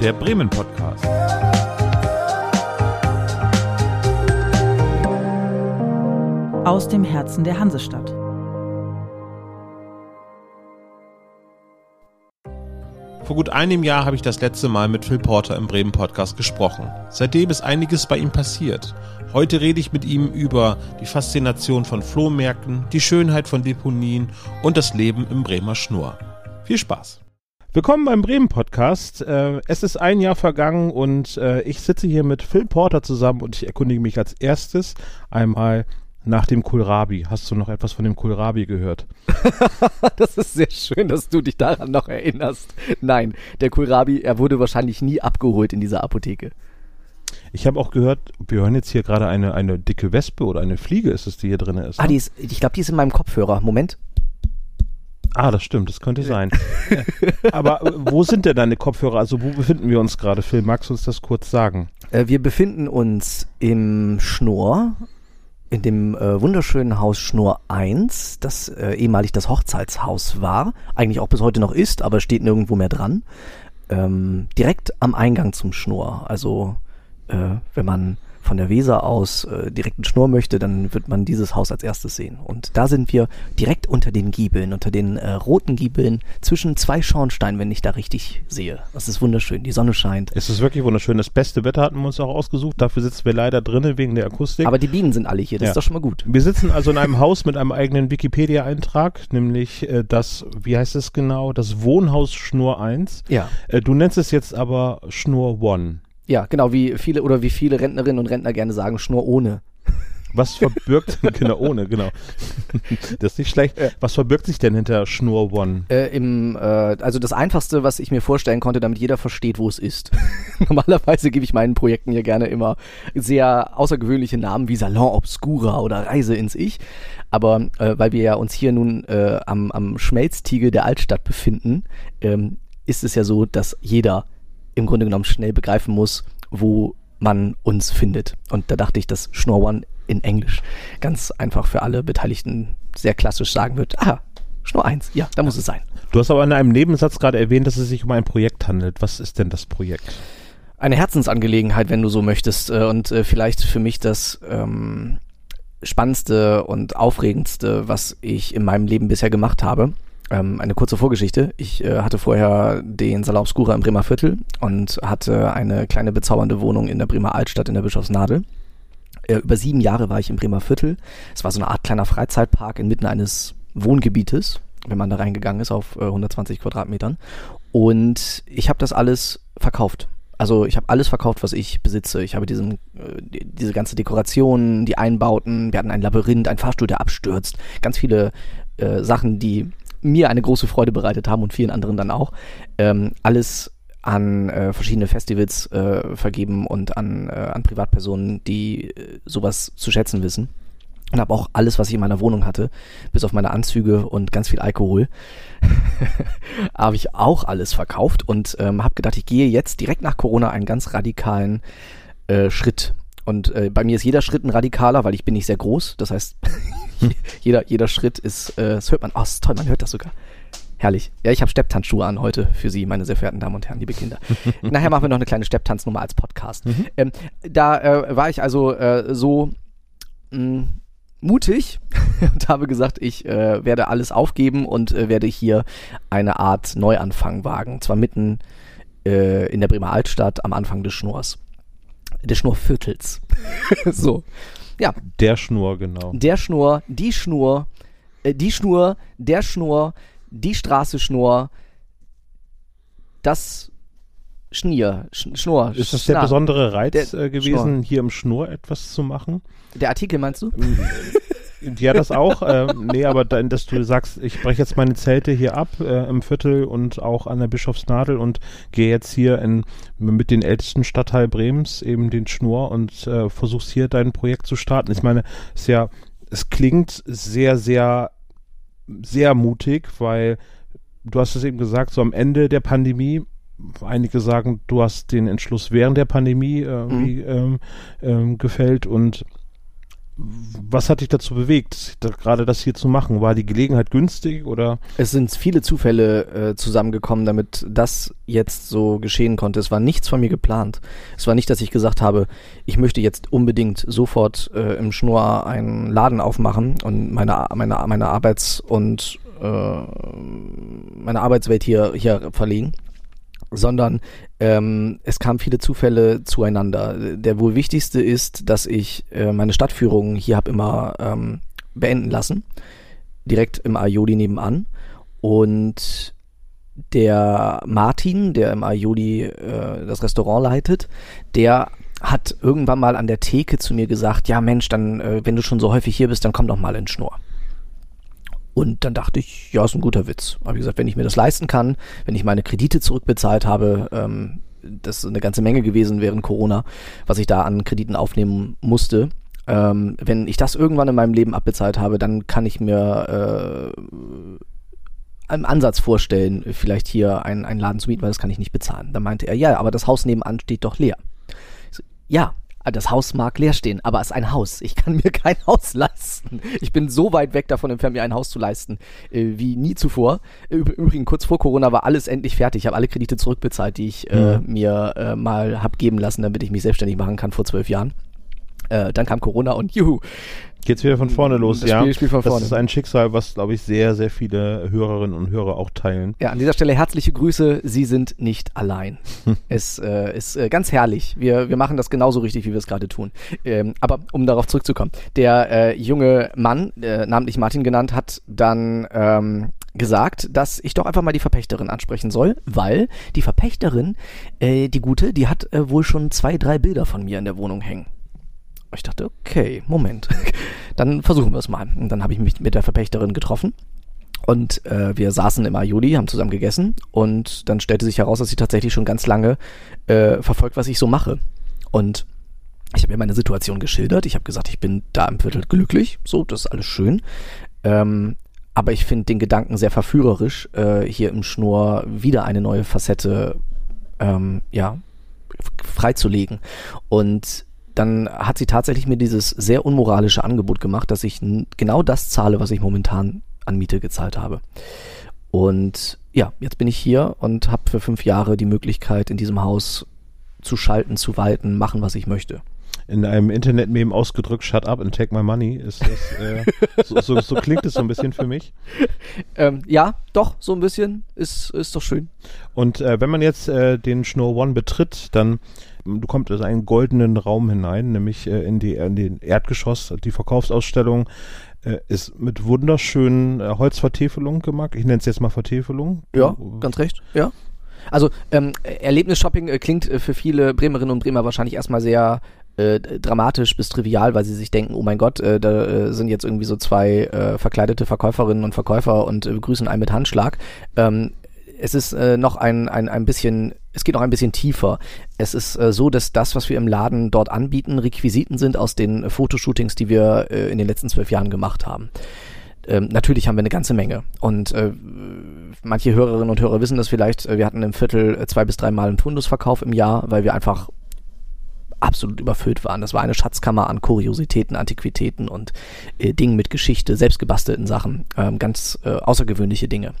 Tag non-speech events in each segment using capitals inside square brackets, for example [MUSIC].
der Bremen Podcast. Aus dem Herzen der Hansestadt. Vor gut einem Jahr habe ich das letzte Mal mit Phil Porter im Bremen Podcast gesprochen. Seitdem ist einiges bei ihm passiert. Heute rede ich mit ihm über die Faszination von Flohmärkten, die Schönheit von Deponien und das Leben im Bremer Schnur. Viel Spaß! Willkommen beim Bremen Podcast. Äh, es ist ein Jahr vergangen und äh, ich sitze hier mit Phil Porter zusammen und ich erkundige mich als erstes einmal nach dem Kohlrabi. Hast du noch etwas von dem Kohlrabi gehört? [LAUGHS] das ist sehr schön, dass du dich daran noch erinnerst. Nein, der Kohlrabi, er wurde wahrscheinlich nie abgeholt in dieser Apotheke. Ich habe auch gehört, wir hören jetzt hier gerade eine, eine dicke Wespe oder eine Fliege ist es, die hier drin ist. Ah, ne? die ist, ich glaube, die ist in meinem Kopfhörer. Moment. Ah, das stimmt, das könnte sein. Aber äh, wo sind denn deine Kopfhörer? Also wo befinden wir uns gerade, Phil? Magst du uns das kurz sagen? Äh, wir befinden uns im Schnur, in dem äh, wunderschönen Haus Schnur 1, das äh, ehemalig das Hochzeitshaus war, eigentlich auch bis heute noch ist, aber steht nirgendwo mehr dran. Ähm, direkt am Eingang zum Schnur. Also äh, wenn man von der Weser aus äh, direkt einen Schnur möchte, dann wird man dieses Haus als erstes sehen. Und da sind wir direkt unter den Giebeln, unter den äh, roten Giebeln, zwischen zwei Schornsteinen, wenn ich da richtig sehe. Das ist wunderschön, die Sonne scheint. Es ist wirklich wunderschön. Das beste Wetter hatten wir uns auch ausgesucht. Dafür sitzen wir leider drinnen wegen der Akustik. Aber die Bienen sind alle hier, das ja. ist doch schon mal gut. Wir sitzen also in einem Haus mit einem eigenen Wikipedia-Eintrag, nämlich äh, das, wie heißt es genau, das Wohnhaus Schnur 1. Ja. Äh, du nennst es jetzt aber Schnur 1. Ja, genau, wie viele oder wie viele Rentnerinnen und Rentner gerne sagen, Schnur ohne. Was verbirgt, [LAUGHS] genau, ohne, genau. Das ist nicht schlecht. Was verbirgt sich denn hinter Schnur One? Äh, im, äh, also das Einfachste, was ich mir vorstellen konnte, damit jeder versteht, wo es ist. [LAUGHS] Normalerweise gebe ich meinen Projekten hier gerne immer sehr außergewöhnliche Namen wie Salon Obscura oder Reise ins Ich. Aber äh, weil wir ja uns hier nun äh, am, am Schmelztiegel der Altstadt befinden, ähm, ist es ja so, dass jeder im Grunde genommen schnell begreifen muss, wo man uns findet. Und da dachte ich, dass Schnorr One in Englisch ganz einfach für alle Beteiligten sehr klassisch sagen wird, ah, Schnorr 1, ja, da muss es sein. Du hast aber in einem Nebensatz gerade erwähnt, dass es sich um ein Projekt handelt. Was ist denn das Projekt? Eine Herzensangelegenheit, wenn du so möchtest. Äh, und äh, vielleicht für mich das ähm, spannendste und aufregendste, was ich in meinem Leben bisher gemacht habe. Ähm, eine kurze Vorgeschichte. Ich äh, hatte vorher den Salon Obscura im Bremer Viertel und hatte eine kleine bezaubernde Wohnung in der Bremer Altstadt in der Bischofsnadel. Äh, über sieben Jahre war ich im Bremer Viertel. Es war so eine Art kleiner Freizeitpark inmitten eines Wohngebietes, wenn man da reingegangen ist auf äh, 120 Quadratmetern. Und ich habe das alles verkauft. Also ich habe alles verkauft, was ich besitze. Ich habe diesen, äh, diese ganze Dekoration, die Einbauten, wir hatten ein Labyrinth, ein Fahrstuhl, der abstürzt, ganz viele äh, Sachen, die mir eine große Freude bereitet haben und vielen anderen dann auch, ähm, alles an äh, verschiedene Festivals äh, vergeben und an, äh, an Privatpersonen, die äh, sowas zu schätzen wissen. Und habe auch alles, was ich in meiner Wohnung hatte, bis auf meine Anzüge und ganz viel Alkohol, [LAUGHS] habe ich auch alles verkauft und ähm, habe gedacht, ich gehe jetzt direkt nach Corona einen ganz radikalen äh, Schritt. Und äh, bei mir ist jeder Schritt ein radikaler, weil ich bin nicht sehr groß. Das heißt, [LAUGHS] [LAUGHS] jeder, jeder Schritt ist, äh, das hört man, oh, ist toll, man hört das sogar. Herrlich. Ja, ich habe Stepptanzschuhe an heute für Sie, meine sehr verehrten Damen und Herren, liebe Kinder. [LAUGHS] Nachher machen wir noch eine kleine Stepptanznummer als Podcast. Mhm. Ähm, da äh, war ich also äh, so mh, mm, mutig [LAUGHS] und habe gesagt, ich äh, werde alles aufgeben und äh, werde hier eine Art Neuanfang wagen. Zwar mitten äh, in der Bremer Altstadt am Anfang des Schnurs. Des Schnurviertels. so. Ja. Der Schnur, genau. Der Schnur, die Schnur, äh, die Schnur, der Schnur, die Straße Schnur, das Schnier, Sch Schnur. Ist das der besondere Reiz der, äh, gewesen, Schnur. hier im Schnur etwas zu machen? Der Artikel meinst du? Ja, das auch. ähm, nee, aber dann, dass du sagst, ich breche jetzt meine Zelte hier ab äh, im Viertel und auch an der Bischofsnadel und gehe jetzt hier in, mit den ältesten Stadtteil Bremens, eben den Schnur und äh, versuchst hier dein Projekt zu starten. Ich meine, es ja, es klingt sehr, sehr, sehr mutig, weil du hast es eben gesagt, so am Ende der Pandemie einige sagen, du hast den Entschluss während der Pandemie äh, mhm. ähm, ähm, gefällt und was hat dich dazu bewegt, gerade das hier zu machen? War die Gelegenheit günstig oder? Es sind viele Zufälle äh, zusammengekommen, damit das jetzt so geschehen konnte. Es war nichts von mir geplant. Es war nicht, dass ich gesagt habe, ich möchte jetzt unbedingt sofort äh, im Schnur einen Laden aufmachen und meine, meine, meine Arbeits- und äh, meine Arbeitswelt hier, hier verlegen sondern ähm, es kamen viele Zufälle zueinander. Der wohl wichtigste ist, dass ich äh, meine Stadtführung hier habe immer ähm, beenden lassen, direkt im Aioli nebenan. Und der Martin, der im Aioli äh, das Restaurant leitet, der hat irgendwann mal an der Theke zu mir gesagt, ja Mensch, dann, äh, wenn du schon so häufig hier bist, dann komm doch mal in Schnur. Und dann dachte ich, ja, ist ein guter Witz. Habe ich gesagt, wenn ich mir das leisten kann, wenn ich meine Kredite zurückbezahlt habe, ähm, das ist eine ganze Menge gewesen während Corona, was ich da an Krediten aufnehmen musste. Ähm, wenn ich das irgendwann in meinem Leben abbezahlt habe, dann kann ich mir äh, einen Ansatz vorstellen, vielleicht hier einen, einen Laden zu mieten, weil das kann ich nicht bezahlen. Dann meinte er, ja, aber das Haus nebenan steht doch leer. So, ja, das Haus mag leer stehen, aber es ist ein Haus. Ich kann mir [LAUGHS] kein Haus leisten. Ich bin so weit weg davon entfernt, mir ein Haus zu leisten, äh, wie nie zuvor. Übrigens, kurz vor Corona war alles endlich fertig. Ich habe alle Kredite zurückbezahlt, die ich äh, mir äh, mal hab geben lassen, damit ich mich selbstständig machen kann vor zwölf Jahren. Äh, dann kam Corona und juhu, Geht's wieder von vorne los, das ja. Spiel, Spiel von vorne. Das ist ein Schicksal, was, glaube ich, sehr, sehr viele Hörerinnen und Hörer auch teilen. Ja, an dieser Stelle herzliche Grüße. Sie sind nicht allein. es äh, ist äh, ganz herrlich. Wir, wir machen das genauso richtig, wie wir es gerade tun. Ähm, aber um darauf zurückzukommen. Der äh, junge Mann, äh, namentlich Martin genannt, hat dann ähm, gesagt, dass ich doch einfach mal die Verpächterin ansprechen soll, weil die Verpächterin, äh, die gute, die hat äh, wohl schon zwei, drei Bilder von mir in der Wohnung hängen. Ich dachte, okay, Moment. [LAUGHS] Dann versuchen wir es mal. Und dann habe ich mich mit der Verpächterin getroffen. Und äh, wir saßen im Aioli, haben zusammen gegessen und dann stellte sich heraus, dass sie tatsächlich schon ganz lange äh, verfolgt, was ich so mache. Und ich habe ihr meine Situation geschildert. Ich habe gesagt, ich bin da im Viertel glücklich. So, das ist alles schön. Ähm, aber ich finde den Gedanken sehr verführerisch, äh, hier im Schnur wieder eine neue Facette ähm, ja, freizulegen. Und dann hat sie tatsächlich mir dieses sehr unmoralische Angebot gemacht, dass ich genau das zahle, was ich momentan an Miete gezahlt habe. Und ja, jetzt bin ich hier und habe für fünf Jahre die Möglichkeit, in diesem Haus zu schalten, zu walten, machen, was ich möchte. In einem Internet-Meme ausgedrückt, shut up and take my money, ist das, äh, so, so, so, klingt es so ein bisschen für mich. [LAUGHS] Ähm, ja, doch, so ein bisschen, ist, ist doch schön. Und äh, wenn man jetzt äh, den Schnur One betritt, dann du kommst in einen goldenen Raum hinein, nämlich äh, in, die, in den Erdgeschoss. Die Verkaufsausstellung äh, ist mit wunderschönen äh, Holzvertäfelungen gemacht. Ich nenne es jetzt mal Vertäfelung. Ja, ganz recht, ja. Also ähm, Erlebnisshopping äh, klingt äh, für viele Bremerinnen und Bremer wahrscheinlich erstmal sehr äh, dramatisch bis trivial, weil sie sich denken, oh mein Gott, äh, da äh, sind jetzt irgendwie so zwei äh, verkleidete Verkäuferinnen und Verkäufer und äh, begrüßen einen mit Handschlag. Ähm, es ist äh, noch ein, ein, ein bisschen, es geht noch ein bisschen tiefer. Es ist äh, so, dass das, was wir im Laden dort anbieten, Requisiten sind aus den Fotoshootings, die wir äh, in den letzten zwölf Jahren gemacht haben. Ähm, natürlich haben wir eine ganze Menge. Und äh, manche Hörerinnen und Hörer wissen das vielleicht. Äh, wir hatten im Viertel äh, zwei bis dreimal einen Fundusverkauf im Jahr, weil wir einfach absolut überfüllt waren. Das war eine Schatzkammer an Kuriositäten, Antiquitäten und äh, Dingen mit Geschichte, selbstgebastelten Sachen, ähm, ganz äh, außergewöhnliche Dinge.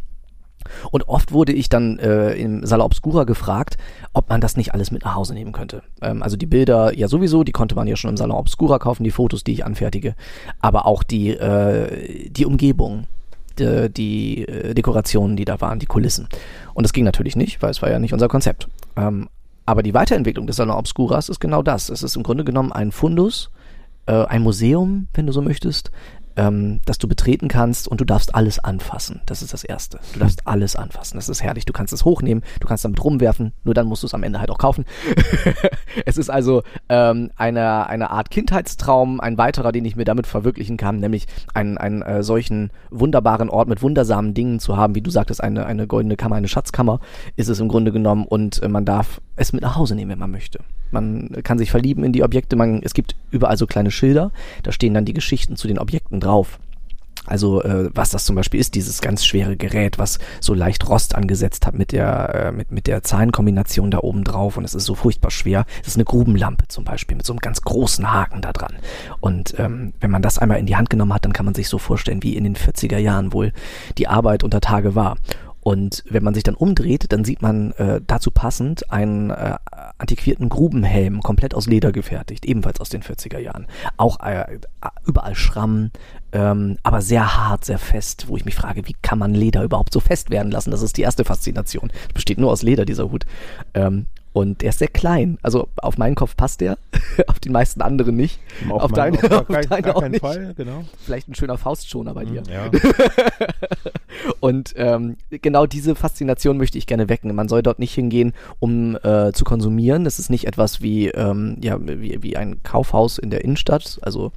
Und oft wurde ich dann äh, im Sala Obscura gefragt, ob man das nicht alles mit nach Hause nehmen könnte. Ähm, also die Bilder ja sowieso, die konnte man ja schon im Sala Obscura kaufen, die Fotos, die ich anfertige, aber auch die, äh, die Umgebung, die, die äh, Dekorationen, die da waren, die Kulissen. Und das ging natürlich nicht, weil es war ja nicht unser Konzept. Ähm, aber die Weiterentwicklung des Salon Obscuras ist genau das. Es ist im Grunde genommen ein Fundus, äh, ein Museum, wenn du so möchtest, ähm, das du betreten kannst und du darfst alles anfassen. Das ist das Erste. Du darfst alles anfassen. Das ist herrlich. Du kannst es hochnehmen, du kannst damit rumwerfen, nur dann musst du es am Ende halt auch kaufen. [LAUGHS] es ist also ähm, eine, eine Art Kindheitstraum, ein weiterer, den ich mir damit verwirklichen kann, nämlich einen, einen äh, solchen wunderbaren Ort mit wundersamen Dingen zu haben, wie du sagtest, eine, eine goldene Kammer, eine Schatzkammer ist es im Grunde genommen und äh, man darf es mit nach Hause nehmen, wenn man möchte. Man kann sich verlieben in die Objekte. Man, es gibt überall so kleine Schilder. Da stehen dann die Geschichten zu den Objekten drauf. Also äh, was das zum Beispiel ist, dieses ganz schwere Gerät, was so leicht Rost angesetzt hat mit der äh, mit mit der Zahlenkombination da oben drauf und es ist so furchtbar schwer. Das ist eine Grubenlampe zum Beispiel mit so einem ganz großen Haken da dran. Und ähm, wenn man das einmal in die Hand genommen hat, dann kann man sich so vorstellen, wie in den 40er Jahren wohl die Arbeit unter Tage war. Und wenn man sich dann umdreht, dann sieht man äh, dazu passend einen äh, antiquierten Grubenhelm, komplett aus Leder gefertigt, ebenfalls aus den 40er Jahren. Auch äh, überall Schramm, ähm, aber sehr hart, sehr fest, wo ich mich frage, wie kann man Leder überhaupt so fest werden lassen? Das ist die erste Faszination. Es besteht nur aus Leder, dieser Hut. Ähm, und der ist sehr klein. Also auf meinen Kopf passt der, [LAUGHS] auf den meisten anderen nicht. Auf, auf meinen- deine, auf [LAUGHS] auf gar- deine gar auch nicht. Fall, genau. Vielleicht ein schöner Faustschoner bei dir. Ja. [LAUGHS] Und ähm, genau diese Faszination möchte ich gerne wecken. Man soll dort nicht hingehen, um äh, zu konsumieren. Das ist nicht etwas wie, ähm, ja, wie, wie ein Kaufhaus in der Innenstadt, also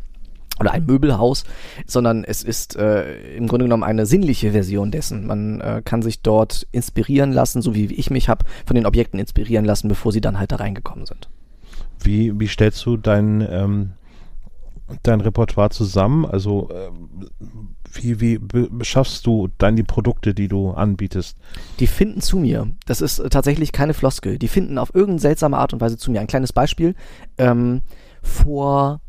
oder ein Möbelhaus, sondern es ist äh, im Grunde genommen eine sinnliche Version dessen. Man äh, kann sich dort inspirieren lassen, so wie ich mich habe, von den Objekten inspirieren lassen, bevor sie dann halt da reingekommen sind. Wie, wie stellst du dein, ähm, dein Repertoire zusammen? Also ähm, wie, wie be- beschaffst du dann die Produkte, die du anbietest? Die finden zu mir. Das ist äh, tatsächlich keine Floskel. Die finden auf irgendeine seltsame Art und Weise zu mir. Ein kleines Beispiel. Ähm, vor,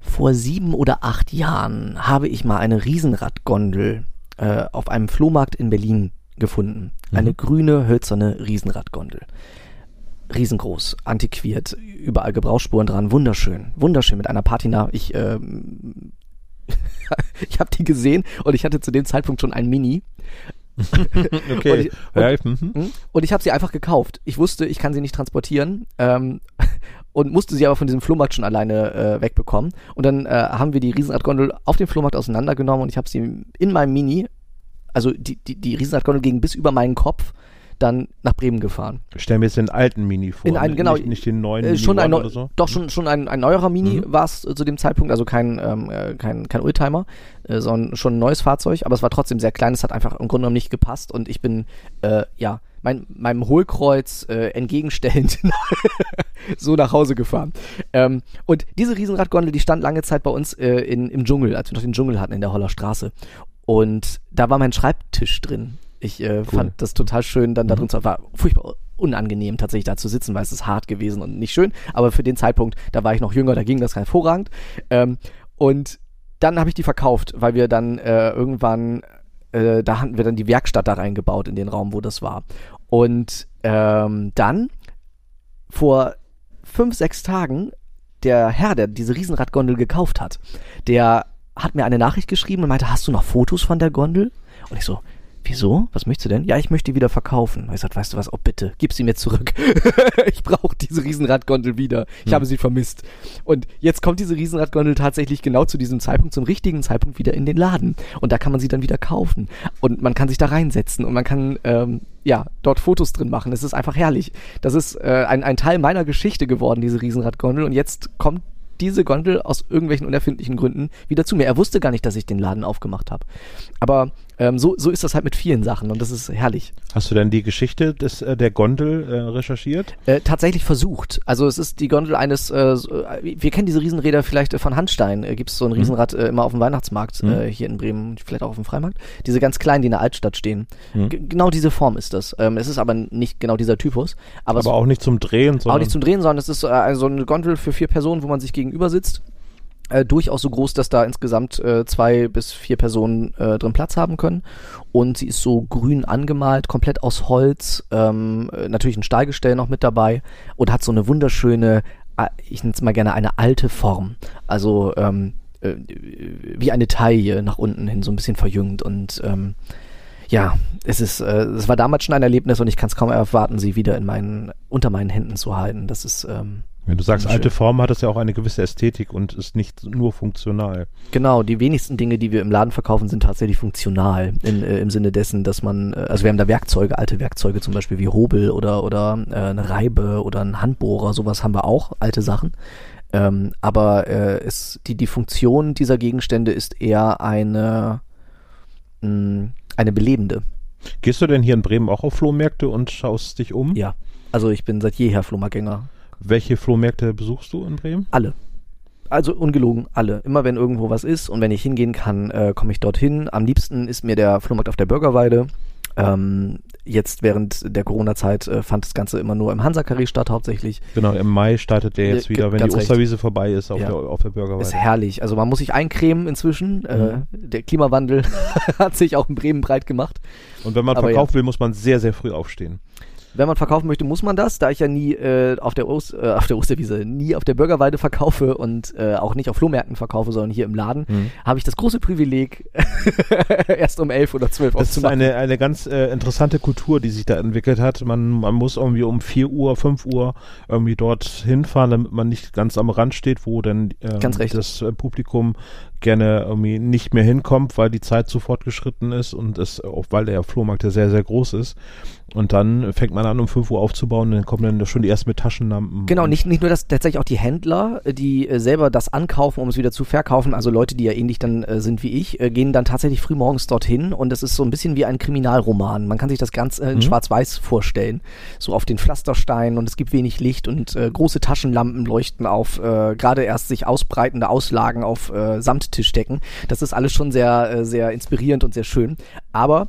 vor sieben oder acht Jahren habe ich mal eine Riesenradgondel äh, auf einem Flohmarkt in Berlin gefunden. Eine Mhm. grüne, hölzerne Riesenradgondel. Riesengroß, antiquiert, überall Gebrauchsspuren dran, wunderschön, wunderschön mit einer Patina. Ich, ähm, [LAUGHS] ich habe die gesehen und ich hatte zu dem Zeitpunkt schon ein Mini. [LAUGHS] Okay. Und ich- ja, mhm. Hm? Und ich habe sie einfach gekauft. Ich wusste, ich kann sie nicht transportieren ähm, [LAUGHS] und musste sie aber von diesem Flohmarkt schon alleine äh, wegbekommen. Und dann äh, haben wir die Riesenradgondel auf dem Flohmarkt auseinandergenommen und ich habe sie in meinem Mini, also die, die, die Riesenradgondel ging bis über meinen Kopf, dann nach Bremen gefahren. Ich stell mir jetzt den alten Mini vor. In einen- genau, Nicht, nicht den neuen Äh, Mini schon ein One neu, oder so. Doch, schon, schon ein, ein neuerer Mini Mhm. war es äh, zu dem Zeitpunkt, also kein, ähm, äh, kein, kein Oldtimer, äh, sondern schon ein neues Fahrzeug, aber es war trotzdem sehr klein, es hat einfach im Grunde genommen nicht gepasst und ich bin, äh, ja, mein, meinem Hohlkreuz entgegenstellend [LAUGHS] so nach Hause gefahren. Ähm, und diese Riesenradgondel, die stand lange Zeit bei uns in, im Dschungel, als wir noch den Dschungel hatten in der Holler Straße. Und da war mein Schreibtisch drin. Ich äh, fand das total schön, dann da drin zu war furchtbar unangenehm tatsächlich da zu sitzen, weil es ist hart gewesen und nicht schön. Aber für den Zeitpunkt, da war ich noch jünger, da ging das hervorragend. Ähm, und dann habe ich die verkauft, weil wir dann äh, irgendwann, äh, da hatten wir dann die Werkstatt da reingebaut in den Raum, wo das war. Und ähm, dann vor fünf, sechs Tagen der Herr, der diese Riesenradgondel gekauft hat, der hat mir eine Nachricht geschrieben und meinte, hast du noch Fotos von der Gondel? Und ich so, wieso? Was möchtest du denn? Ja, ich möchte die wieder verkaufen. Ich gesagt, weißt du was? Oh bitte, gib sie mir zurück. [LAUGHS] ich brauche diese Riesenradgondel wieder. Ich habe sie vermisst. Und jetzt kommt diese Riesenradgondel tatsächlich genau zu diesem Zeitpunkt, zum richtigen Zeitpunkt wieder in den Laden. Und da kann man sie dann wieder kaufen. Und man kann sich da reinsetzen und man kann ähm, ja dort Fotos drin machen. Es ist einfach herrlich. Das ist äh, ein, ein Teil meiner Geschichte geworden, diese Riesenradgondel. Und jetzt kommt diese Gondel aus irgendwelchen unerfindlichen Gründen wieder zu mir. Er wusste gar nicht, dass ich den Laden aufgemacht habe. Aber ähm, so, so ist das halt mit vielen Sachen und das ist herrlich. Hast du denn die Geschichte des, äh, der Gondel äh, recherchiert? Äh, tatsächlich versucht. Also es ist die Gondel eines, äh, so- äh, wir kennen diese Riesenräder vielleicht äh, von Handstein. Äh, Gibt es so ein Riesenrad äh, immer auf dem Weihnachtsmarkt Mhm. äh, hier in Bremen, vielleicht auch auf dem Freimarkt. Diese ganz kleinen, die in der Altstadt stehen. Mhm. Genau diese Form ist das. Ähm, es ist aber nicht genau dieser Typus. Aber, Aber auch nicht zum Drehen, auch sondern nicht zum Drehen, sondern es ist so eine Gondel für vier Personen, wo man sich gegenüber sitzt. Äh, durchaus so groß, dass da insgesamt äh, zwei bis vier Personen äh, drin Platz haben können. Und sie ist so grün angemalt, komplett aus Holz, ähm, äh, natürlich ein Stahlgestell noch mit dabei und hat so eine wunderschöne, ich nenne es mal gerne eine alte Form. Also ähm, äh, wie eine Taille nach unten hin, so ein bisschen verjüngt und ähm, ja, es ist, äh, es war damals schon ein Erlebnis und ich kann es kaum erwarten, sie wieder in meinen, unter meinen Händen zu halten. Das ist, ähm, wenn du sagst, alte Form hat es ja auch eine gewisse Ästhetik und ist nicht nur funktional. genau, die wenigsten Dinge, die wir im Laden verkaufen, sind tatsächlich funktional. In, äh, Im Sinne dessen, dass man, äh, also wir haben da Werkzeuge, alte Werkzeuge zum Beispiel wie Hobel oder, oder äh, eine Reibe oder ein Handbohrer, sowas haben wir auch, alte Sachen. Ähm, aber äh, es, die, die Funktion dieser Gegenstände ist eher eine, mh, eine belebende. Gehst du denn hier in Bremen auch auf Flohmärkte und schaust dich um? Ja. Also ich bin seit jeher Flohmarktgänger. Welche Flohmärkte besuchst du in Bremen? Alle. also ungelogen, alle. Immer wenn irgendwo was ist und wenn ich hingehen kann, äh, komme ich dorthin. Am liebsten ist mir der Flohmarkt auf der Bürgerweide. Ähm, jetzt während der Corona-Zeit äh, fand das Ganze immer nur im Hansa-Karree statt, hauptsächlich. Genau, im Mai startet der jetzt Ja, wieder, wenn die ganz recht. Osterwiese vorbei ist, auf, Ja. der, auf der Bürgerweide. Ist herrlich. Also man muss sich eincremen inzwischen. Äh, Mhm. der Klimawandel [LAUGHS] hat sich auch in Bremen breit gemacht. Und wenn man Aber verkaufen will, muss man sehr, sehr früh aufstehen. Wenn man verkaufen möchte, muss man das. Da ich ja nie äh, auf, der Ost, äh, auf der Osterwiese, nie auf der Bürgerweide verkaufe und äh, auch nicht auf Flohmärkten verkaufe, sondern hier im Laden, Mhm. habe ich das große Privileg, [LAUGHS] erst um elf oder zwölf Das ist eine, eine ganz äh, interessante Kultur, die sich da entwickelt hat. Man, man muss irgendwie um 4 Uhr, 5 Uhr irgendwie dort hinfahren, damit man nicht ganz am Rand steht, wo dann ähm, recht. das äh, Publikum gerne irgendwie nicht mehr hinkommt, weil die Zeit zu fortgeschritten ist und es, auch weil der Flohmarkt ja sehr, sehr groß ist. Und dann fängt man an, um 5 Uhr aufzubauen, dann kommen dann schon die ersten mit Taschenlampen. Genau, und- nicht, nicht nur das, tatsächlich auch die Händler, die äh, selber das ankaufen, um es wieder zu verkaufen, also Leute, die ja ähnlich dann äh, sind wie ich, äh, gehen dann tatsächlich früh morgens dorthin und es ist so ein bisschen wie ein Kriminalroman. Man kann sich das ganz äh, in Mhm. schwarz-weiß vorstellen. So auf den Pflastersteinen und es gibt wenig Licht und äh, große Taschenlampen leuchten auf gerade erst sich ausbreitende Auslagen auf äh, Samttischdecken. Das ist alles schon sehr, äh, sehr inspirierend und sehr schön. Aber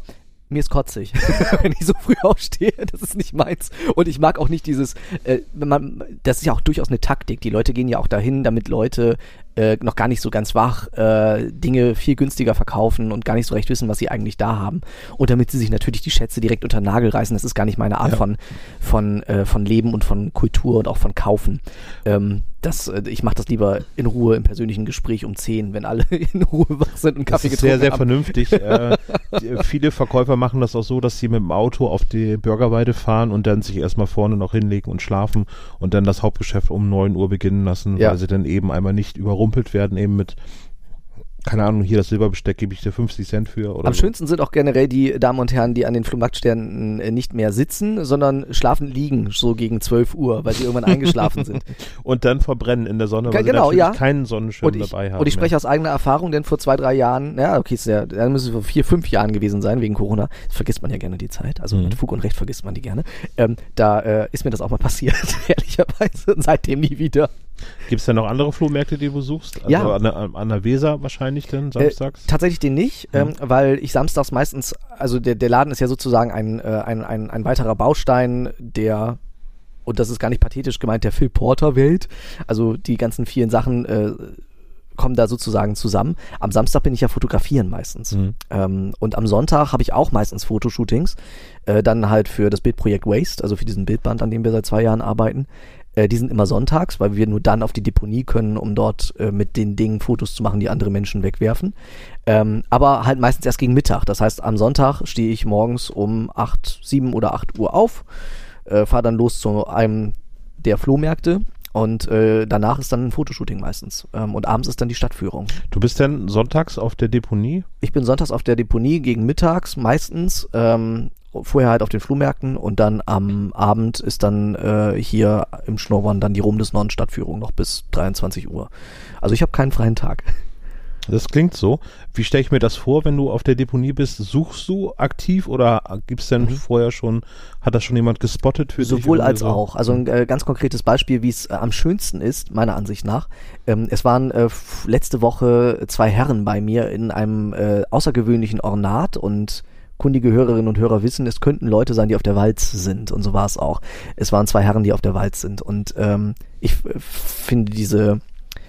mir ist kotzig, [LAUGHS] wenn ich so früh aufstehe. Das ist nicht meins. Und ich mag auch nicht dieses, äh, man, das ist ja auch durchaus eine Taktik. Die Leute gehen ja auch dahin, damit Leute äh, noch gar nicht so ganz wach äh, Dinge viel günstiger verkaufen und gar nicht so recht wissen, was sie eigentlich da haben. Und damit sie sich natürlich die Schätze direkt unter den Nagel reißen. Das ist gar nicht meine Art Ja. von, von, äh, von Leben und von Kultur und auch von Kaufen. Ähm, das, äh, ich mache das lieber in Ruhe im persönlichen Gespräch um 10, wenn alle [LAUGHS] in Ruhe wach sind und Das Kaffee ist sehr, sehr haben. vernünftig. [LAUGHS] äh, die, viele Verkäufer machen das auch so, dass sie mit dem Auto auf die Bürgerweide fahren und dann sich erstmal vorne noch hinlegen und schlafen und dann das Hauptgeschäft um 9 Uhr beginnen lassen, Ja. weil sie dann eben einmal nicht überrumpelt werden, eben mit, keine Ahnung, hier das Silberbesteck gebe ich dir 50 Cent für. Oder Am so. schönsten sind auch generell die Damen und Herren, die an den Flohmarktständen äh, nicht mehr sitzen, sondern schlafen liegen, so gegen 12 Uhr, weil sie irgendwann eingeschlafen sind. [LAUGHS] Und dann verbrennen in der Sonne, weil genau, sie natürlich ja. keinen Sonnenschirm ich, dabei haben. und ich spreche mehr. aus eigener Erfahrung, denn vor zwei, drei Jahren, ja, okay, ist ja, dann müssen es vor vier, fünf Jahren gewesen sein, wegen Corona. Das vergisst man ja gerne die Zeit. Also Mhm. mit Fug und Recht vergisst man die gerne. Ähm, da äh, ist mir das auch mal passiert, [LAUGHS] ehrlicherweise. Und seitdem nie wieder. Gibt es denn noch andere Flohmärkte, die du besuchst? Also Ja. an, der, an der Weser wahrscheinlich denn, samstags? Äh, tatsächlich den nicht, ähm, weil ich samstags meistens, also der, der Laden ist ja sozusagen ein, äh, ein, ein, ein weiterer Baustein der, und das ist gar nicht pathetisch gemeint, der Phil Porter Welt. Also die ganzen vielen Sachen äh, kommen da sozusagen zusammen. Am Samstag bin ich ja fotografieren meistens. Mhm. Ähm, und am Sonntag habe ich auch meistens Fotoshootings. Äh, dann halt für das Bildprojekt Waste, also für diesen Bildband, an dem wir seit zwei Jahren arbeiten. Äh, die sind immer sonntags, weil wir nur dann auf die Deponie können, um dort äh, mit den Dingen Fotos zu machen, die andere Menschen wegwerfen. Ähm, aber halt meistens erst gegen Mittag. Das heißt, am Sonntag stehe ich morgens um 8, 7 oder 8 Uhr auf, äh, fahre dann los zu einem der Flohmärkte und äh, danach ist dann ein Fotoshooting meistens. Ähm, und abends ist dann die Stadtführung. Du bist denn sonntags auf der Deponie? Ich bin sonntags auf der Deponie gegen mittags meistens. Ähm, vorher halt auf den Flohmärkten und dann am Abend ist dann äh, hier im Schnorrern dann die Rom des Norden Stadtführung noch bis 23 Uhr. Also ich habe keinen freien Tag. Das klingt so. Wie stelle ich mir das vor, wenn du auf der Deponie bist? Suchst du aktiv oder gibt's denn vorher schon, hat das schon jemand gespottet für dich? Mhm. Sowohl als so? auch. Also ein äh, ganz konkretes Beispiel, wie es äh, am schönsten ist, meiner Ansicht nach. Ähm, es waren äh, letzte Woche zwei Herren bei mir in einem äh, außergewöhnlichen Ornat und kundige Hörerinnen und Hörer wissen, es könnten Leute sein, die auf der Walz sind. Und so war es auch. Es waren zwei Herren, die auf der Walz sind. Und ähm, ich äh, finde diese,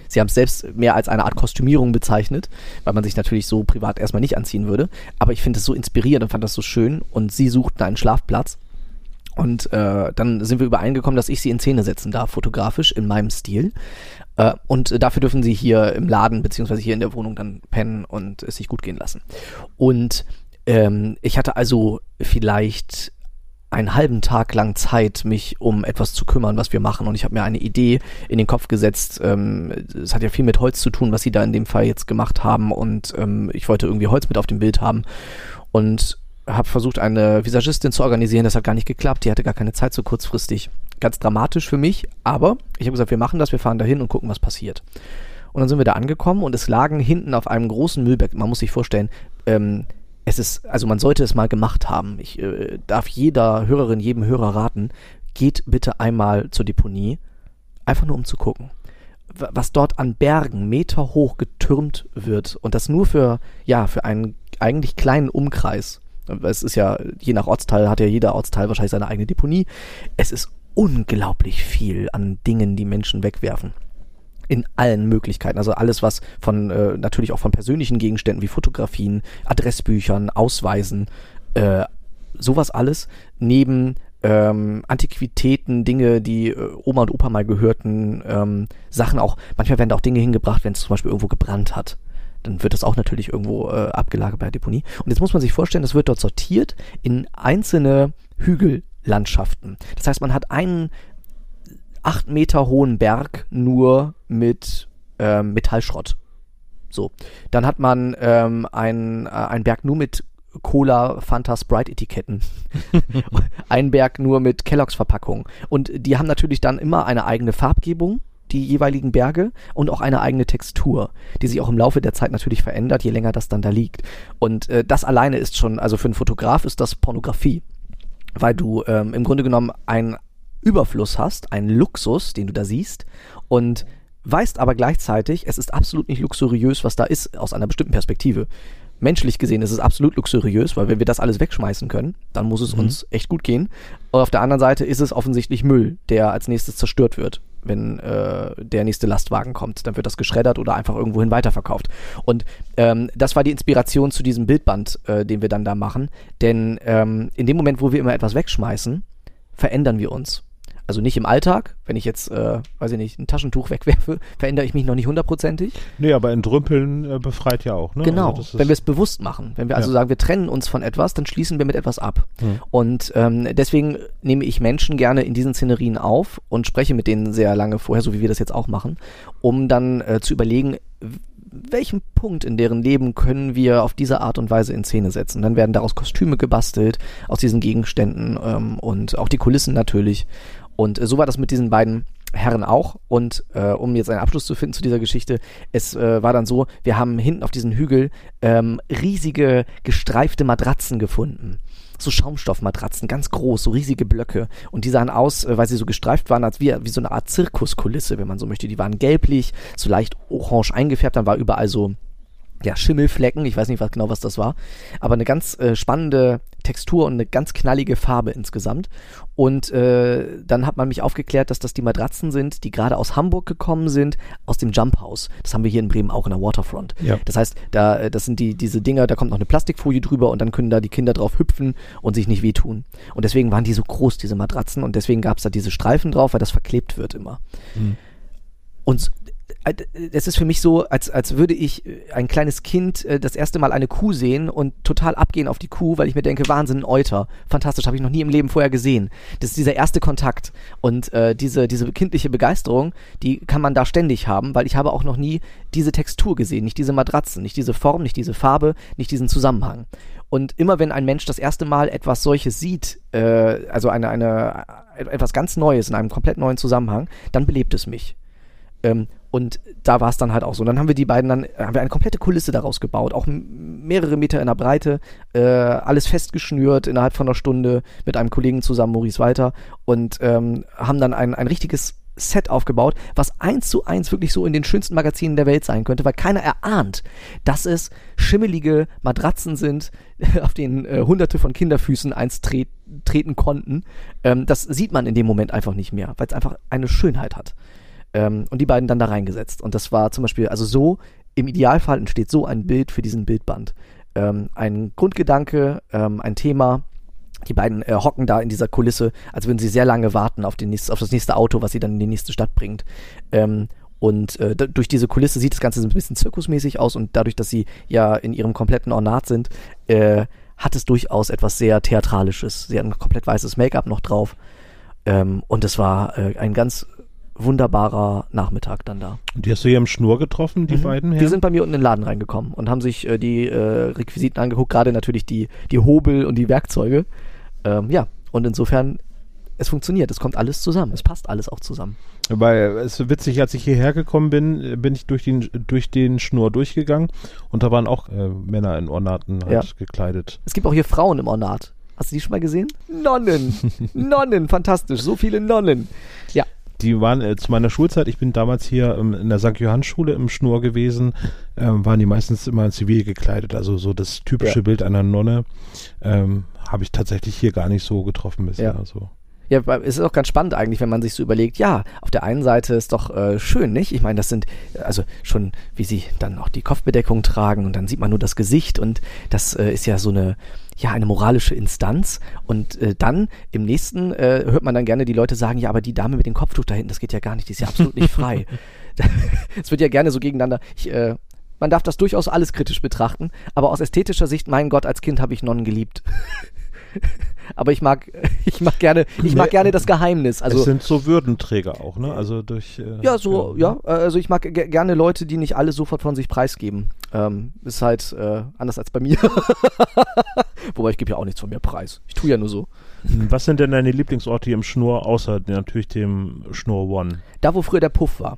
sie haben es selbst mehr als eine Art Kostümierung bezeichnet, weil man sich natürlich so privat erstmal nicht anziehen würde. Aber ich finde es so inspirierend und fand das so schön. Und sie suchten einen Schlafplatz. Und äh, dann sind wir übereingekommen, dass ich sie in Szene setzen darf, fotografisch, in meinem Stil. Äh, und dafür dürfen sie hier im Laden beziehungsweise hier in der Wohnung dann pennen und es sich gut gehen lassen. Und ähm, ich hatte also vielleicht einen halben Tag lang Zeit, mich um etwas zu kümmern, was wir machen. Und ich habe mir eine Idee in den Kopf gesetzt. Ähm, es hat ja viel mit Holz zu tun, was sie da in dem Fall jetzt gemacht haben. Und ähm, ich wollte irgendwie Holz mit auf dem Bild haben. Und habe versucht, eine Visagistin zu organisieren. Das hat gar nicht geklappt. Die hatte gar keine Zeit so kurzfristig. Ganz dramatisch für mich. Aber ich habe gesagt, wir machen das, wir fahren dahin und gucken, was passiert. Und dann sind wir da angekommen und es lagen hinten auf einem großen Müllberg. Man muss sich vorstellen, ähm, es ist, also man sollte es mal gemacht haben. Ich äh, darf jeder Hörerin, jedem Hörer raten, geht bitte einmal zur Deponie, einfach nur um zu gucken. wa- was dort an Bergen Meter hoch getürmt wird und das nur für, ja, für einen eigentlich kleinen Umkreis. Es ist ja, je nach Ortsteil hat ja jeder Ortsteil wahrscheinlich seine eigene Deponie. Es ist unglaublich viel an Dingen, die Menschen wegwerfen in allen Möglichkeiten. Also alles, was von äh, natürlich auch von persönlichen Gegenständen wie Fotografien, Adressbüchern, Ausweisen, äh, sowas alles, neben ähm, Antiquitäten, Dinge, die äh, Oma und Opa mal gehörten, ähm, Sachen auch, manchmal werden da auch Dinge hingebracht, wenn es zum Beispiel irgendwo gebrannt hat. Dann wird das auch natürlich irgendwo äh, abgelagert bei der Deponie. Und jetzt muss man sich vorstellen, das wird dort sortiert in einzelne Hügellandschaften. Das heißt, man hat einen acht Meter hohen Berg nur mit ähm, Metallschrott. So. Dann hat man ähm, ein, äh, einen Berg nur mit Cola, Fanta, Sprite-Etiketten. [LAUGHS] einen Berg nur mit Kelloggs-Verpackung. Und die haben natürlich dann immer eine eigene Farbgebung, die jeweiligen Berge, und auch eine eigene Textur, die sich auch im Laufe der Zeit natürlich verändert, je länger das dann da liegt. Und äh, das alleine ist schon, also für einen Fotograf ist das Pornografie. Weil du ähm, im Grunde genommen einen Überfluss hast, einen Luxus, den du da siehst, und weißt aber gleichzeitig, es ist absolut nicht luxuriös, was da ist, aus einer bestimmten Perspektive. Menschlich gesehen ist es absolut luxuriös, weil wenn wir das alles wegschmeißen können, dann muss es uns echt gut gehen. Und auf der anderen Seite ist es offensichtlich Müll, der als nächstes zerstört wird, wenn äh, der nächste Lastwagen kommt. Dann wird das geschreddert oder einfach irgendwohin weiterverkauft. Und ähm, das war die Inspiration zu diesem Bildband, äh, den wir dann da machen. Denn ähm, in dem Moment, wo wir immer etwas wegschmeißen, verändern wir uns. Also nicht im Alltag, wenn ich jetzt, äh, weiß ich nicht, ein Taschentuch [LAUGHS] wegwerfe, verändere ich mich noch nicht hundertprozentig. Nee, aber Entrümpeln äh, befreit ja auch, ne? Genau, Also wenn wir es bewusst machen. Wenn wir also Ja. sagen, wir trennen uns von etwas, dann schließen wir mit etwas ab. Hm. Und ähm, deswegen nehme ich Menschen gerne in diesen Szenerien auf und spreche mit denen sehr lange vorher, so wie wir das jetzt auch machen, um dann äh, zu überlegen, welchen Punkt in deren Leben können wir auf diese Art und Weise in Szene setzen. Dann werden daraus Kostüme gebastelt aus diesen Gegenständen ähm, und auch die Kulissen natürlich. Und äh, so war das mit diesen beiden Herren auch. Und äh, um jetzt einen Abschluss zu finden zu dieser Geschichte, es äh, war dann so, wir haben hinten auf diesen Hügel ähm, riesige gestreifte Matratzen gefunden. So Schaumstoffmatratzen, ganz groß, so riesige Blöcke. Und die sahen aus, äh, weil sie so gestreift waren, als wie, wie so eine Art Zirkuskulisse, wenn man so möchte. Die waren gelblich, so leicht orange eingefärbt, dann war überall so ja, Schimmelflecken, ich weiß nicht was genau, was das war, aber eine ganz äh, spannende Textur und eine ganz knallige Farbe insgesamt. Und äh, dann hat man mich aufgeklärt, dass das die Matratzen sind, die gerade aus Hamburg gekommen sind, aus dem Jump House. Das haben wir hier in Bremen auch in der Waterfront. Ja. Das heißt, da, äh, das sind die, diese Dinger, da kommt noch eine Plastikfolie drüber und dann können da die Kinder drauf hüpfen und sich nicht wehtun. Und deswegen waren die so groß, diese Matratzen, und deswegen gab es da diese Streifen drauf, weil das verklebt wird immer. Und s- äh, es ist für mich so, als, als würde ich äh, ein kleines Kind äh, das erste Mal eine Kuh sehen und total abgehen auf die Kuh, weil ich mir denke, Wahnsinn, ein Euter. Fantastisch, habe ich noch nie im Leben vorher gesehen. Das ist dieser erste Kontakt. Und äh, diese, diese kindliche Begeisterung, die kann man da ständig haben, weil ich habe auch noch nie diese Textur gesehen, nicht diese Matratzen, nicht diese Form, nicht diese Farbe, nicht diesen Zusammenhang. Und immer wenn ein Mensch das erste Mal etwas solches sieht, äh, also eine, eine, äh, etwas ganz Neues in einem komplett neuen Zusammenhang, dann belebt es mich. Ähm, und da war es dann halt auch so. Und dann haben wir die beiden dann, haben wir eine komplette Kulisse daraus gebaut, auch mehrere Meter in der Breite, äh, alles festgeschnürt innerhalb von einer Stunde mit einem Kollegen zusammen, Maurice Walter, und ähm, haben dann ein, ein richtiges Set aufgebaut, was eins zu eins wirklich so in den schönsten Magazinen der Welt sein könnte, weil keiner erahnt, dass es schimmelige Matratzen sind, [LAUGHS] auf denen äh, hunderte von Kinderfüßen einst tre treten konnten. Ähm, das sieht man in dem Moment einfach nicht mehr, weil es einfach eine Schönheit hat ähm, und die beiden dann da reingesetzt. Und das war zum Beispiel, also so, im Idealfall entsteht so ein Bild für diesen Bildband. Ähm, ein Grundgedanke, ähm, ein Thema. Die beiden äh, hocken da in dieser Kulisse, als würden sie sehr lange warten auf, nächst, auf das nächste Auto, was sie dann in die nächste Stadt bringt. Ähm, und äh, durch diese Kulisse sieht das Ganze so ein bisschen zirkusmäßig aus und dadurch, dass sie ja in ihrem kompletten Ornat sind, äh, hat es durchaus etwas sehr Theatralisches. Sie hatten komplett weißes Make-up noch drauf. Ähm, und es war äh, ein ganz wunderbarer Nachmittag dann da. Und die hast du hier im Schnur getroffen, die beiden Mhm. Die Herren? sind bei mir unten in den Laden reingekommen und haben sich äh, die äh, Requisiten angeguckt, gerade natürlich die, die Hobel und die Werkzeuge. Ähm, ja, und insofern, es funktioniert, es kommt alles zusammen, es passt alles auch zusammen. Weil es ist witzig, als ich hierher gekommen bin, äh, bin ich durch den, durch den Schnur durchgegangen und da waren auch äh, Männer in Ornaten halt Ja. gekleidet. Es gibt auch hier Frauen im Ornat. Hast du die schon mal gesehen? Nonnen! [LAUGHS] Nonnen, fantastisch, so viele Nonnen. Ja, die waren äh, zu meiner Schulzeit, ich bin damals hier ähm, in der St. Johann Schule im Schnur gewesen, ähm, waren die meistens immer zivil gekleidet, also so das typische Ja. Bild einer Nonne ähm, habe ich tatsächlich hier gar nicht so getroffen bisher. Ja. Also. Ja, es ist auch ganz spannend eigentlich, wenn man sich so überlegt, ja, auf der einen Seite ist doch äh, schön, nicht? Ich meine, das sind also schon, wie sie dann auch die Kopfbedeckung tragen und dann sieht man nur das Gesicht und das äh, ist ja so eine, ja, eine moralische Instanz und äh, dann im nächsten äh, hört man dann gerne die Leute sagen, ja, aber die Dame mit dem Kopftuch da hinten, das geht ja gar nicht, die ist ja absolut nicht frei. [LAUGHS] Es wird ja gerne so gegeneinander, ich, äh, man darf das durchaus alles kritisch betrachten, aber aus ästhetischer Sicht, mein Gott, als Kind habe ich Nonnen geliebt. [LAUGHS] aber ich mag, [LAUGHS] ich mag gerne, ich mag gerne das Geheimnis. es Also sind so Würdenträger auch, ne? Also durch äh, ja, so, ja, äh, also ich mag ge gerne Leute, die nicht alles sofort von sich preisgeben. Ähm, ist halt äh, anders als bei mir. [LAUGHS] Wobei ich gebe ja auch nichts von mir preis. Ich tue ja nur so. Was sind denn deine Lieblingsorte hier im Schnur, außer natürlich dem Schnur One? Da, wo früher der Puff war.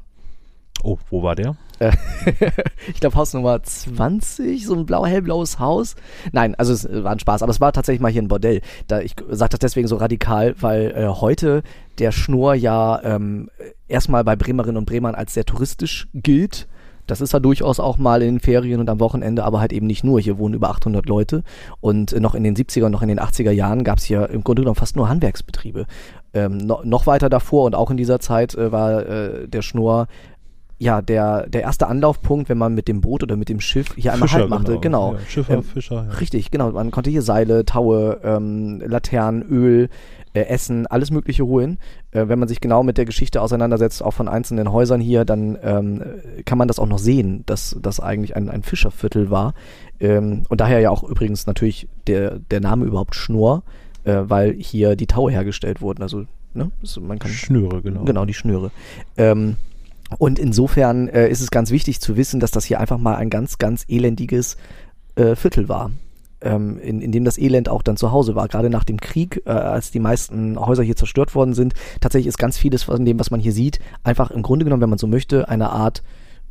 Oh, wo war der? Äh, [LAUGHS] ich glaube Haus Nummer 20, so ein blau hellblaues Haus. Nein, also es äh, war ein Spaß, aber es war tatsächlich mal hier ein Bordell. Da, ich sage das deswegen so radikal, weil äh, heute der Schnur ja ähm, erstmal bei Bremerinnen und Bremern als sehr touristisch gilt. Das ist ja durchaus auch mal in den Ferien und am Wochenende, aber halt eben nicht nur. Hier wohnen über 800 Leute und äh, noch in den 70er und noch in den 80er Jahren gab es hier im Grunde genommen fast nur Handwerksbetriebe. Ähm, no, noch weiter davor und auch in dieser Zeit äh, war äh, der Schnur ja, der, der erste Anlaufpunkt, wenn man mit dem Boot oder mit dem Schiff hier einmal Halt machte. Genau. Ja, Schiffer, Ähm, Fischer. Ja. Richtig, genau. Man konnte hier Seile, Taue, ähm, Laternen, Öl, äh, Essen, alles Mögliche holen. Äh, wenn man sich genau mit der Geschichte auseinandersetzt, auch von einzelnen Häusern hier, dann ähm, äh, kann man das auch noch sehen, dass das eigentlich ein, ein Fischerviertel war. Ähm, und daher ja auch übrigens natürlich der, der Name überhaupt Schnur, äh, weil hier die Taue hergestellt wurden. Also, ne, das, man kann Schnüre, genau. Genau, die Schnüre. Ähm, und insofern äh, ist es ganz wichtig zu wissen, dass das hier einfach mal ein ganz, ganz elendiges äh, Viertel war. Ähm, in, in dem das Elend auch dann zu Hause war. Gerade nach dem Krieg, äh, als die meisten Häuser hier zerstört worden sind, tatsächlich ist ganz vieles von dem, was man hier sieht, einfach im Grunde genommen, wenn man so möchte, eine Art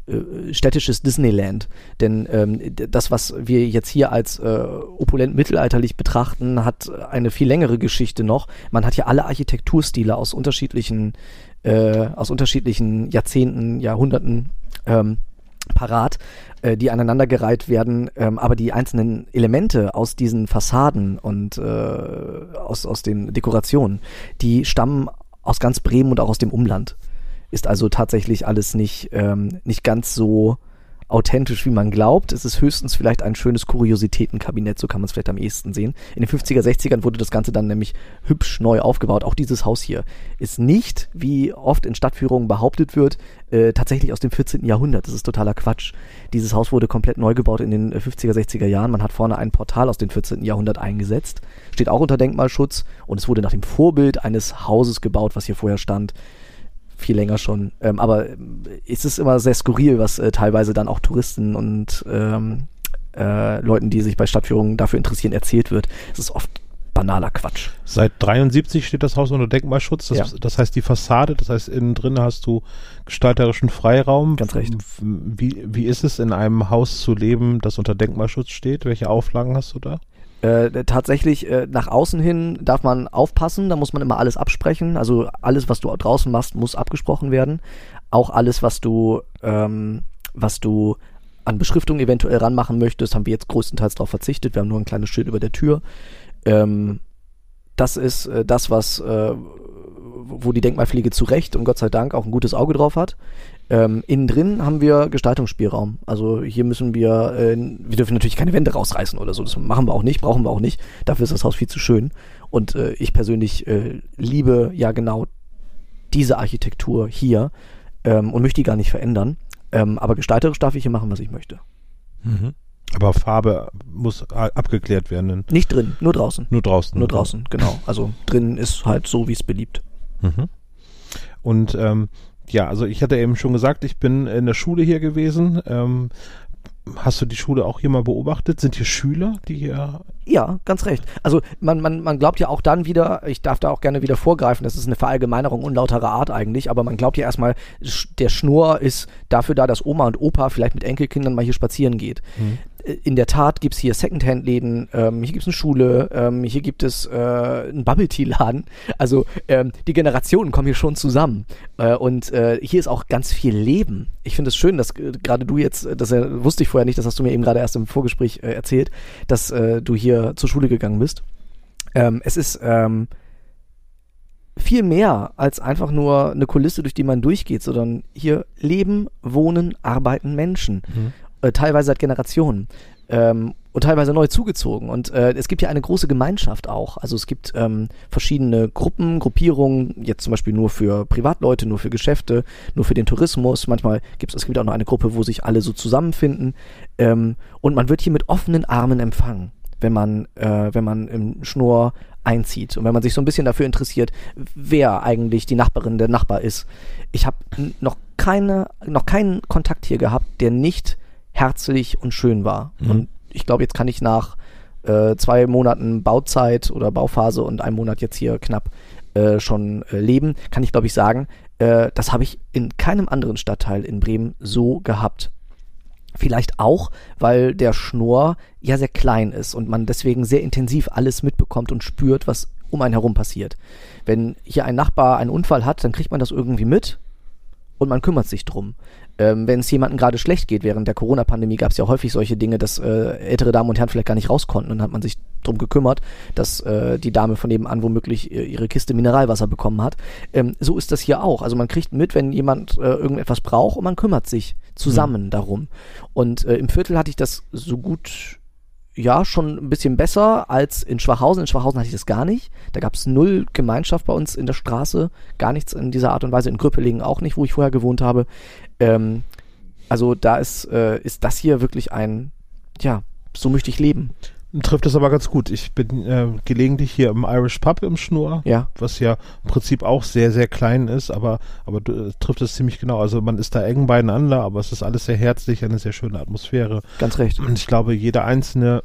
äh, städtisches Disneyland. Denn ähm, das, was wir jetzt hier als äh, opulent mittelalterlich betrachten, hat eine viel längere Geschichte noch. Man hat hier alle Architekturstile aus unterschiedlichen, äh, aus unterschiedlichen Jahrzehnten, Jahrhunderten ähm, parat, äh, die aneinandergereiht werden, ähm, aber die einzelnen Elemente aus diesen Fassaden und äh, aus, aus den Dekorationen, die stammen aus ganz Bremen und auch aus dem Umland. Ist also tatsächlich alles nicht, ähm, nicht ganz so authentisch, wie man glaubt. Es ist höchstens vielleicht ein schönes Kuriositätenkabinett, so kann man es vielleicht am ehesten sehen. In den 50er, 60ern wurde das Ganze dann nämlich hübsch neu aufgebaut. Auch dieses Haus hier ist nicht, wie oft in Stadtführungen behauptet wird, äh, tatsächlich aus dem 14. Jahrhundert. Das ist totaler Quatsch. Dieses Haus wurde komplett neu gebaut in den äh, 50er, 60er Jahren. Man hat vorne ein Portal aus dem 14. Jahrhundert eingesetzt. Steht auch unter Denkmalschutz und es wurde nach dem Vorbild eines Hauses gebaut, was hier vorher stand viel länger schon. Ähm, aber ähm, es ist immer sehr skurril, was äh, teilweise dann auch Touristen und ähm, äh, Leuten, die sich bei Stadtführungen dafür interessieren, erzählt wird. Es ist oft banaler Quatsch. Seit 73 steht das Haus unter Denkmalschutz. Das, Ja. das heißt, die Fassade, das heißt, innen drin hast du gestalterischen Freiraum. Ganz recht. Wie, wie ist es, in einem Haus zu leben, das unter Denkmalschutz steht? Welche Auflagen hast du da? Äh, tatsächlich, äh, nach außen hin darf man aufpassen, da muss man immer alles absprechen. Also alles, was du draußen machst, muss abgesprochen werden. Auch alles, was du, ähm, was du an Beschriftung eventuell ranmachen möchtest, haben wir jetzt größtenteils darauf verzichtet. Wir haben nur ein kleines Schild über der Tür. Ähm, das ist äh, das, was, äh, wo die Denkmalpflege zu Recht und Gott sei Dank auch ein gutes Auge drauf hat. Ähm, innen drin haben wir Gestaltungsspielraum. Also hier müssen wir, äh, wir dürfen natürlich keine Wände rausreißen oder so. Das machen wir auch nicht, brauchen wir auch nicht. Dafür ist das Haus viel zu schön. Und äh, ich persönlich äh, liebe ja genau diese Architektur hier ähm, und möchte die gar nicht verändern. Ähm, aber gestalterisch darf ich hier machen, was ich möchte. Aber Farbe muss abgeklärt werden. Nicht drin, nur draußen. Nur draußen. Nur draußen, genau. Also drin ist halt so, wie es beliebt. Mhm. Und ähm, ja, also ich hatte eben schon gesagt, ich bin in der Schule hier gewesen. Ähm, hast du die Schule auch hier mal beobachtet? Sind hier Schüler, die hier Ja, ganz recht. Also man, man, man glaubt ja auch dann wieder, ich darf da auch gerne wieder vorgreifen, das ist eine Verallgemeinerung unlauterer Art eigentlich, aber man glaubt ja erstmal, der Schnur ist dafür da, dass Oma und Opa vielleicht mit Enkelkindern mal hier spazieren geht. äh, in der Tat gibt's hier Secondhand-Läden, ähm, hier gibt's eine Schule, ähm, hier gibt es äh, einen Bubble-Tea-Laden. [LAUGHS] Also ähm, die Generationen kommen hier schon zusammen. Äh, und äh, hier ist auch ganz viel Leben. Ich finde es schön, dass äh, gerade du jetzt, das äh, wusste ich vorher nicht, das hast du mir eben gerade erst im Vorgespräch äh, erzählt, dass äh, du hier zur Schule gegangen bist. Ähm, es ist ähm, viel mehr als einfach nur eine Kulisse, durch die man durchgeht, sondern hier leben, wohnen, arbeiten Menschen. Äh, teilweise seit Generationen. Ähm, und teilweise neu zugezogen. Und äh, es gibt ja eine große Gemeinschaft auch. Also es gibt ähm, verschiedene Gruppen, Gruppierungen, jetzt zum Beispiel nur für Privatleute, nur für Geschäfte, nur für den Tourismus. Manchmal gibt es, es auch noch eine Gruppe, wo sich alle so zusammenfinden. Ähm, und man wird hier mit offenen Armen empfangen, wenn man, äh, wenn man im Schnur einzieht und wenn man sich so ein bisschen dafür interessiert, wer eigentlich die Nachbarin der Nachbar ist. Ich habe noch keine, noch keinen Kontakt hier gehabt, der nicht herzlich und schön war. Mhm. Und ich glaube, jetzt kann ich nach äh, zwei Monaten Bauzeit oder Bauphase und einem Monat jetzt hier knapp äh, schon äh, leben, kann ich glaube ich sagen, äh, das habe ich in keinem anderen Stadtteil in Bremen so gehabt. Vielleicht auch, weil der Schnur ja sehr klein ist und man deswegen sehr intensiv alles mitbekommt und spürt, was um einen herum passiert. Wenn hier ein Nachbar einen Unfall hat, dann kriegt man das irgendwie mit und man kümmert sich drum. Ähm, Wenn es jemandem gerade schlecht geht, während der Corona-Pandemie gab es ja häufig solche Dinge, dass äh, ältere Damen und Herren vielleicht gar nicht raus konnten und dann hat man sich drum gekümmert, dass äh, die Dame von nebenan womöglich äh, ihre Kiste Mineralwasser bekommen hat. Ähm, so ist das hier auch. Also man kriegt mit, wenn jemand äh, irgendetwas braucht und man kümmert sich zusammen darum. Und äh, im Viertel hatte ich das so gut ja, schon ein bisschen besser als in Schwachhausen. In Schwachhausen hatte ich das gar nicht. Da gab es null Gemeinschaft bei uns in der Straße. Gar nichts in dieser Art und Weise. In Grüppelingen auch nicht, wo ich vorher gewohnt habe. Ähm, also da ist, äh, ist das hier wirklich ein, ja, so möchte ich leben. Trifft es aber ganz gut. Ich bin äh, gelegentlich hier im Irish Pub im Schnur, Ja, was ja im Prinzip auch sehr, sehr klein ist, aber, aber äh, trifft es ziemlich genau. Also man ist da eng beieinander, aber es ist alles sehr herzlich, eine sehr schöne Atmosphäre. ganz recht. Und ich glaube, jede einzelne,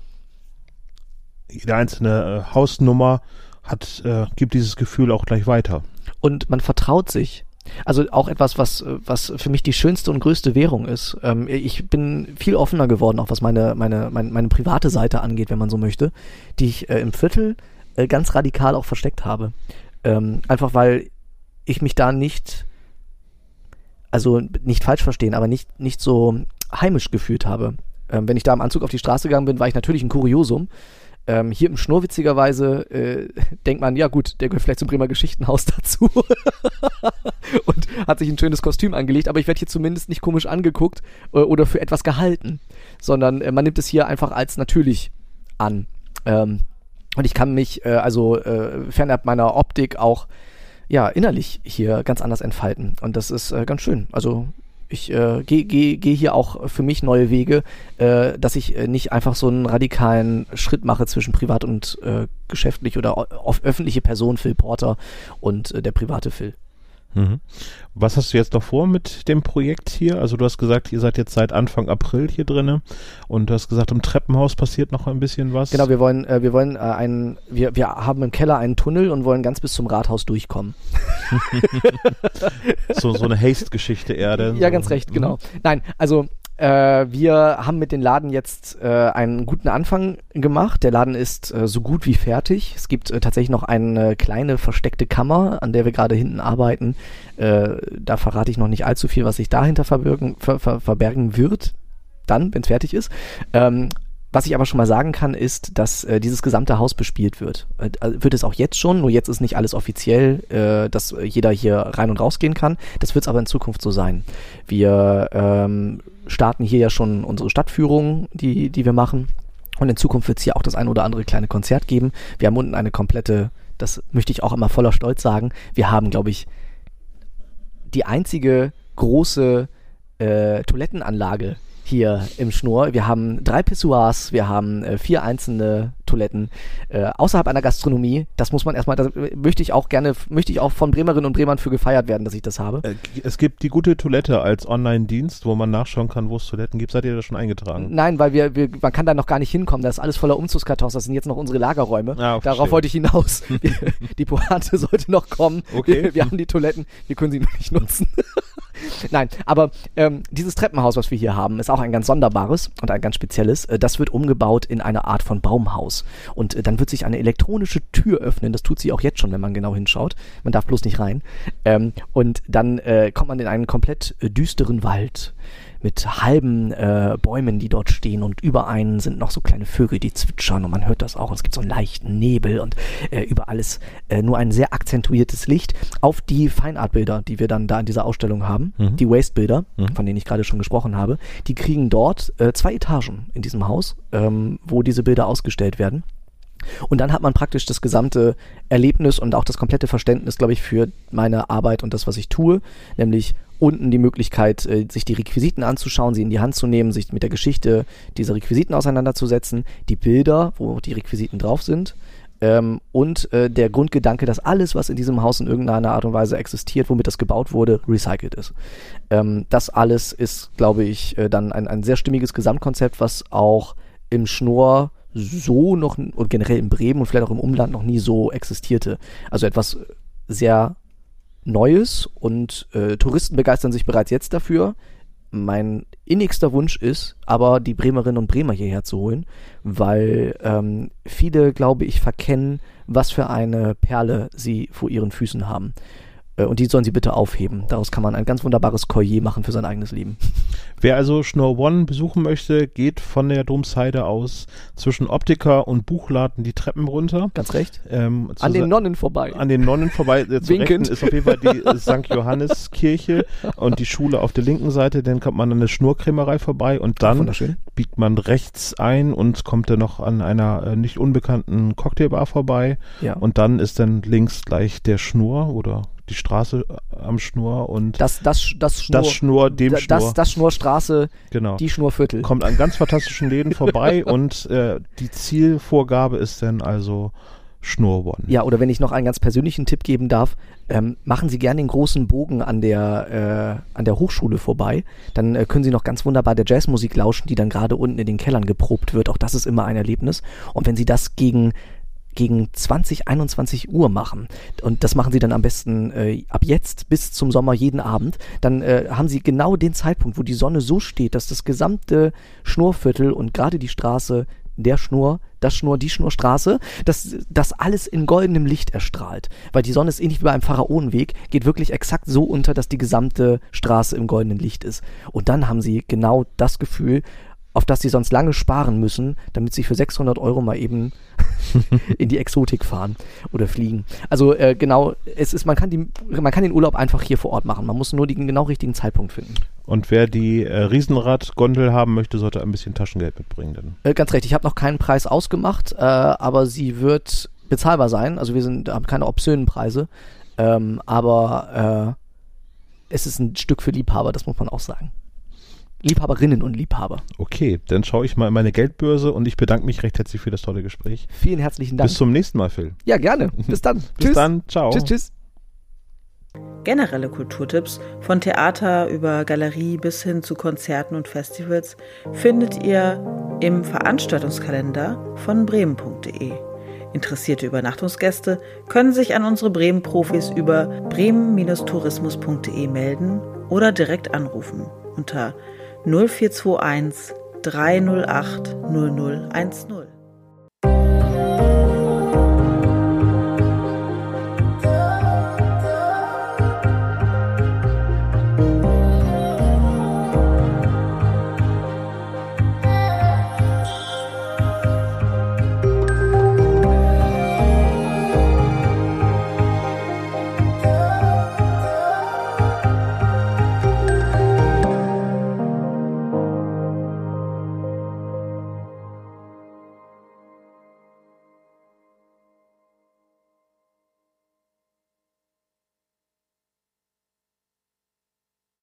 jede einzelne äh, Hausnummer hat, äh, gibt dieses Gefühl auch gleich weiter. und man vertraut sich. Also auch etwas, was, was für mich die schönste und größte Währung ist. Ähm, ich bin viel offener geworden, auch was meine, meine, meine, meine private Seite angeht, wenn man so möchte, die ich äh, im Viertel äh, ganz radikal auch versteckt habe. Ähm, einfach weil ich mich da nicht, also nicht falsch verstehen, aber nicht, nicht so heimisch gefühlt habe. Ähm, wenn ich da im Anzug auf die Straße gegangen bin, war ich natürlich ein Kuriosum. Ähm, hier im Schnur witzigerweise äh, [LAUGHS] denkt man, ja gut, der gehört vielleicht zum Bremer Geschichtenhaus [LAUGHS] dazu und hat sich ein schönes Kostüm angelegt, aber ich werde hier zumindest nicht komisch angeguckt äh, oder für etwas gehalten, sondern äh, man nimmt es hier einfach als natürlich an. Ähm, und ich kann mich äh, also äh, fernab meiner Optik auch ja innerlich hier ganz anders entfalten und das ist äh, ganz schön. Also ich äh, gehe geh, geh hier auch für mich neue Wege, äh, dass ich äh, nicht einfach so einen radikalen Schritt mache zwischen privat und äh, geschäftlich oder auf öffentliche Person Phil Porter und äh, der private Phil. Mhm. Was hast du jetzt noch vor mit dem Projekt hier? Also du hast gesagt, ihr seid jetzt seit Anfang April hier drinne und du hast gesagt, im Treppenhaus passiert noch ein bisschen was. Genau, wir wollen, äh, wir wollen äh, einen, wir, wir haben im Keller einen Tunnel und wollen ganz bis zum Rathaus durchkommen. [LAUGHS] so, so eine Haste-Geschichte eher. denn [LAUGHS] Ja, so. ganz recht, genau. Nein, also äh, wir haben mit dem Laden jetzt äh, einen guten Anfang gemacht. Der Laden ist äh, so gut wie fertig. Es gibt äh, tatsächlich noch eine kleine versteckte Kammer, an der wir gerade hinten arbeiten. Äh, da verrate ich noch nicht allzu viel, was sich dahinter ver, ver, verbergen wird, dann, wenn es fertig ist. Ähm, was ich aber schon mal sagen kann, ist, dass äh, dieses gesamte Haus bespielt wird. Äh, äh, wird es auch jetzt schon, nur jetzt ist nicht alles offiziell, äh, dass äh, jeder hier rein und rausgehen kann. Das wird es aber in Zukunft so sein. Wir ähm, starten hier ja schon unsere Stadtführung, die, die wir machen. Und in Zukunft wird es hier auch das ein oder andere kleine Konzert geben. Wir haben unten eine komplette, das möchte ich auch immer voller Stolz sagen, wir haben, glaube ich, die einzige große äh, Toilettenanlage hier im Schnur. Wir haben drei Pissoirs, wir haben äh, vier einzelne Toiletten äh, außerhalb einer Gastronomie. Das muss man erstmal, äh, möchte ich auch gerne, möchte ich auch von Bremerinnen und Bremern für gefeiert werden, dass ich das habe. Äh, Es gibt die gute Toilette als Online-Dienst, wo man nachschauen kann, wo es Toiletten gibt. Seid ihr da schon eingetragen? Nein, weil wir, wir, man kann da noch gar nicht hinkommen. Das ist alles voller Umzugskartons. Das sind jetzt noch unsere Lagerräume. Ah, Darauf wollte ich hinaus. [LAUGHS] Die Pointe sollte noch kommen. Okay. Wir, wir haben die Toiletten, wir können sie nur nicht nutzen. [LAUGHS] Nein, aber ähm, dieses Treppenhaus, was wir hier haben, ist auch auch ein ganz sonderbares und ein ganz spezielles. Äh, das wird umgebaut in eine Art von Baumhaus. Und äh, dann wird sich eine elektronische Tür öffnen. Das tut sie auch jetzt schon, wenn man genau hinschaut. Man darf bloß nicht rein. Ähm, und dann äh, kommt man in einen komplett äh, düsteren Wald mit halben äh, Bäumen, die dort stehen und über einen sind noch so kleine Vögel, die zwitschern und man hört das auch. Und es gibt so einen leichten Nebel und äh, über alles äh, nur ein sehr akzentuiertes Licht auf die Feinartbilder, die wir dann da in dieser Ausstellung haben, mhm. die Waste-Bilder, mhm. von denen ich gerade schon gesprochen habe. Die kriegen dort äh, zwei Etagen in diesem Haus, ähm, wo diese Bilder ausgestellt werden. Und dann hat man praktisch das gesamte Erlebnis und auch das komplette Verständnis, glaube ich, für meine Arbeit und das, was ich tue, nämlich unten die Möglichkeit, äh, sich die Requisiten anzuschauen, sie in die Hand zu nehmen, sich mit der Geschichte dieser Requisiten auseinanderzusetzen, die Bilder, wo die Requisiten drauf sind. Ähm, und äh, der Grundgedanke, dass alles, was in diesem Haus in irgendeiner Art und Weise existiert, womit das gebaut wurde, recycelt ist. Ähm, das alles ist, glaube ich, äh, dann ein, ein sehr stimmiges Gesamtkonzept, was auch im Schnur so noch und generell in Bremen und vielleicht auch im Umland noch nie so existierte. Also etwas sehr Neues und äh, Touristen begeistern sich bereits jetzt dafür. Mein innigster Wunsch ist, aber die Bremerinnen und Bremer hierher zu holen, weil ähm, viele, glaube ich, verkennen, was für eine Perle sie vor ihren Füßen haben. Äh, und die sollen sie bitte aufheben. Daraus kann man ein ganz wunderbares Collier machen für sein eigenes Leben. Wer also Schnorr One besuchen möchte, geht von der Domseide aus zwischen Optiker und Buchladen die Treppen runter. Ganz recht. Ähm, an den Nonnen vorbei. An den Nonnen vorbei. Äh, zu Rechten ist auf jeden Fall die St. Johannes Kirche [LAUGHS] und die Schule auf der linken Seite. Dann kommt man an der Schnurkrämerei vorbei und dann biegt man rechts ein und kommt dann noch an einer äh, nicht unbekannten Cocktailbar vorbei. Ja. Und dann ist dann links gleich der Schnur oder die Straße äh, am Schnur und das, das, das Schnur, das Schnur dem das, Schnur. Das Schnurstraße, genau. die Schnurviertel. Kommt an ganz fantastischen Läden [LAUGHS] vorbei und äh, die Zielvorgabe ist dann also Schnur One. Ja, oder wenn ich noch einen ganz persönlichen Tipp geben darf, ähm, machen Sie gerne den großen Bogen an der, äh, an der Hochschule vorbei. Dann äh, können Sie noch ganz wunderbar der Jazzmusik lauschen, die dann gerade unten in den Kellern geprobt wird. Auch das ist immer ein Erlebnis. Und wenn Sie das gegen gegen 20, 21 Uhr machen. Und das machen sie dann am besten äh, ab jetzt bis zum Sommer jeden Abend. Dann äh, haben sie genau den Zeitpunkt, wo die Sonne so steht, dass das gesamte Schnurviertel und gerade die Straße der Schnur, das Schnur, die Schnurstraße, dass das alles in goldenem Licht erstrahlt. Weil die Sonne ist ähnlich wie bei einem Pharaonenweg, geht wirklich exakt so unter, dass die gesamte Straße im goldenen Licht ist. Und dann haben sie genau das Gefühl, auf das sie sonst lange sparen müssen, damit sie für 600 Euro mal eben [LAUGHS] in die Exotik fahren oder fliegen. Also äh, genau, es ist, man kann, die, man kann den Urlaub einfach hier vor Ort machen. Man muss nur den genau richtigen Zeitpunkt finden. Und wer die äh, Riesenrad-Gondel haben möchte, sollte ein bisschen Taschengeld mitbringen. Dann. Äh, ganz recht, ich habe noch keinen Preis ausgemacht, äh, aber sie wird bezahlbar sein. Also wir sind, haben keine obszönen Preise. Ähm, aber äh, es ist ein Stück für Liebhaber, das muss man auch sagen. Liebhaberinnen und Liebhaber. Okay, dann schaue ich mal in meine Geldbörse und ich bedanke mich recht herzlich für das tolle Gespräch. Vielen herzlichen Dank. Bis zum nächsten Mal, Phil. Ja, gerne. [LAUGHS] Bis dann. Bis tschüss. dann. Ciao. Tschüss, tschüss. Generelle Kulturtipps von Theater über Galerie bis hin zu Konzerten und Festivals findet ihr im Veranstaltungskalender von bremen.de. Interessierte Übernachtungsgäste können sich an unsere Bremen-Profis über bremen-tourismus.de melden oder direkt anrufen unter 0421 308 0010.